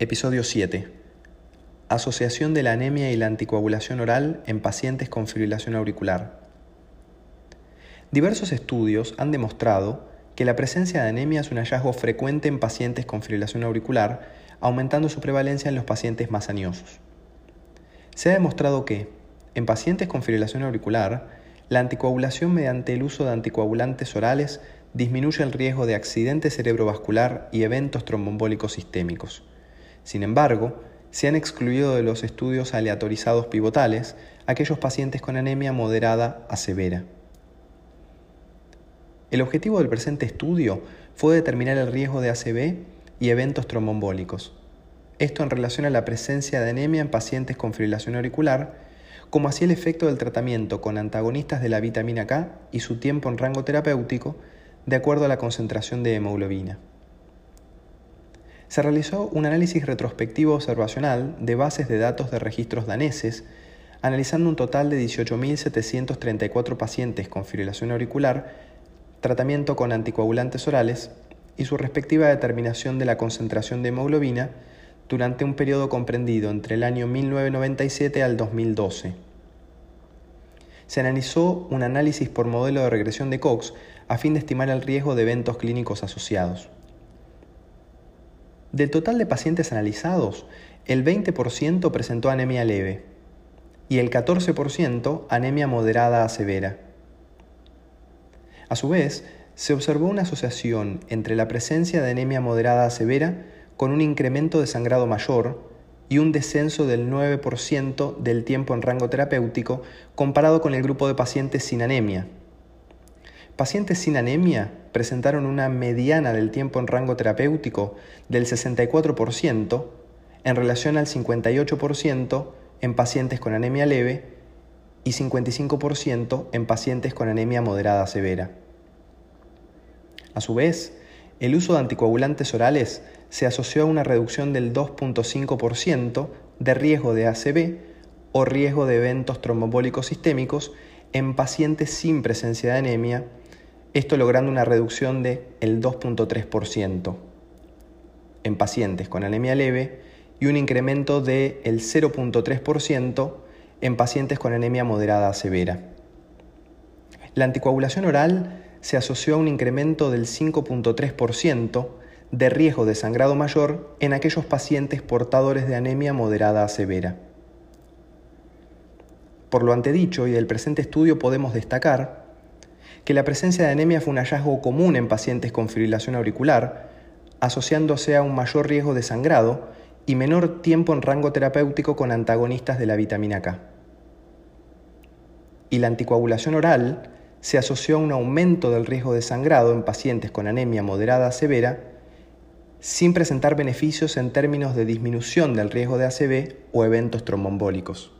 Episodio 7. Asociación de la anemia y la anticoagulación oral en pacientes con fibrilación auricular. Diversos estudios han demostrado que la presencia de anemia es un hallazgo frecuente en pacientes con fibrilación auricular, aumentando su prevalencia en los pacientes más añosos. Se ha demostrado que, en pacientes con fibrilación auricular, la anticoagulación mediante el uso de anticoagulantes orales disminuye el riesgo de accidente cerebrovascular y eventos tromboembólicos sistémicos. Sin embargo, se han excluido de los estudios aleatorizados pivotales aquellos pacientes con anemia moderada a severa. El objetivo del presente estudio fue determinar el riesgo de ACV y eventos tromboembólicos. Esto en relación a la presencia de anemia en pacientes con fibrilación auricular, como así el efecto del tratamiento con antagonistas de la vitamina K y su tiempo en rango terapéutico de acuerdo a la concentración de hemoglobina. Se realizó un análisis retrospectivo observacional de bases de datos de registros daneses, analizando un total de 18.734 pacientes con fibrilación auricular, tratamiento con anticoagulantes orales y su respectiva determinación de la concentración de hemoglobina durante un periodo comprendido entre el año 1997 al 2012 se analizó un análisis por modelo de regresión de Cox a fin de estimar el riesgo de eventos clínicos asociados. Del total de pacientes analizados, el 20% presentó anemia leve y el 14% anemia moderada a severa. A su vez, se observó una asociación entre la presencia de anemia moderada a severa con un incremento de sangrado mayor y un descenso del 9% del tiempo en rango terapéutico comparado con el grupo de pacientes sin anemia. Pacientes sin anemia presentaron una mediana del tiempo en rango terapéutico del 64% en relación al 58% en pacientes con anemia leve y 55% en pacientes con anemia moderada severa. A su vez, el uso de anticoagulantes orales se asoció a una reducción del 2.5% de riesgo de ACV o riesgo de eventos trombólicos sistémicos en pacientes sin presencia de anemia, esto logrando una reducción del 2.3% en pacientes con anemia leve y un incremento del 0.3% en pacientes con anemia moderada a severa. La anticoagulación oral se asoció a un incremento del 5.3% de riesgo de sangrado mayor en aquellos pacientes portadores de anemia moderada a severa. Por lo antedicho y del presente estudio podemos destacar que la presencia de anemia fue un hallazgo común en pacientes con fibrilación auricular, asociándose a un mayor riesgo de sangrado y menor tiempo en rango terapéutico con antagonistas de la vitamina K. Y la anticoagulación oral se asoció a un aumento del riesgo de sangrado en pacientes con anemia moderada a severa sin presentar beneficios en términos de disminución del riesgo de ACV o eventos tromboembólicos.